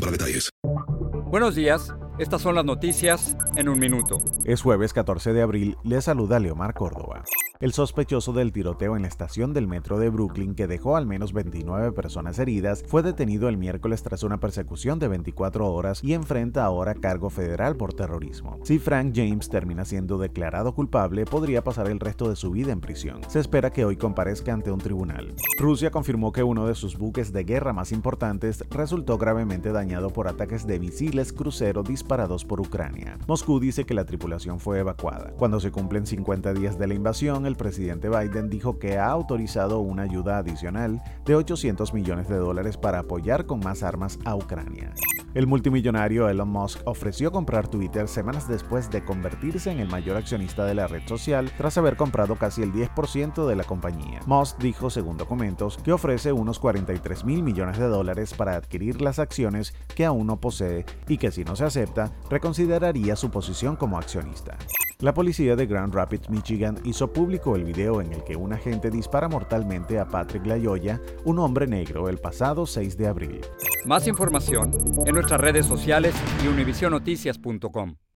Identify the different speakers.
Speaker 1: para detalles.
Speaker 2: Buenos días, estas son las noticias en un minuto.
Speaker 3: Es jueves 14 de abril, le saluda Leomar Córdoba. El sospechoso del tiroteo en la estación del metro de Brooklyn, que dejó al menos 29 personas heridas, fue detenido el miércoles tras una persecución de 24 horas y enfrenta ahora cargo federal por terrorismo. Si Frank James termina siendo declarado culpable, podría pasar el resto de su vida en prisión. Se espera que hoy comparezca ante un tribunal. Rusia confirmó que uno de sus buques de guerra más importantes resultó gravemente dañado por ataques de misiles crucero disparados por Ucrania. Moscú dice que la tripulación fue evacuada. Cuando se cumplen 50 días de la invasión, el presidente Biden dijo que ha autorizado una ayuda adicional de 800 millones de dólares para apoyar con más armas a Ucrania. El multimillonario Elon Musk ofreció comprar Twitter semanas después de convertirse en el mayor accionista de la red social tras haber comprado casi el 10% de la compañía. Musk dijo, según documentos, que ofrece unos 43 mil millones de dólares para adquirir las acciones que aún no posee y que si no se acepta, reconsideraría su posición como accionista. La policía de Grand Rapids, Michigan, hizo público el video en el que un agente dispara mortalmente a Patrick Layoya, un hombre negro, el pasado 6 de abril.
Speaker 2: Más información en nuestras redes sociales y univisionoticias.com.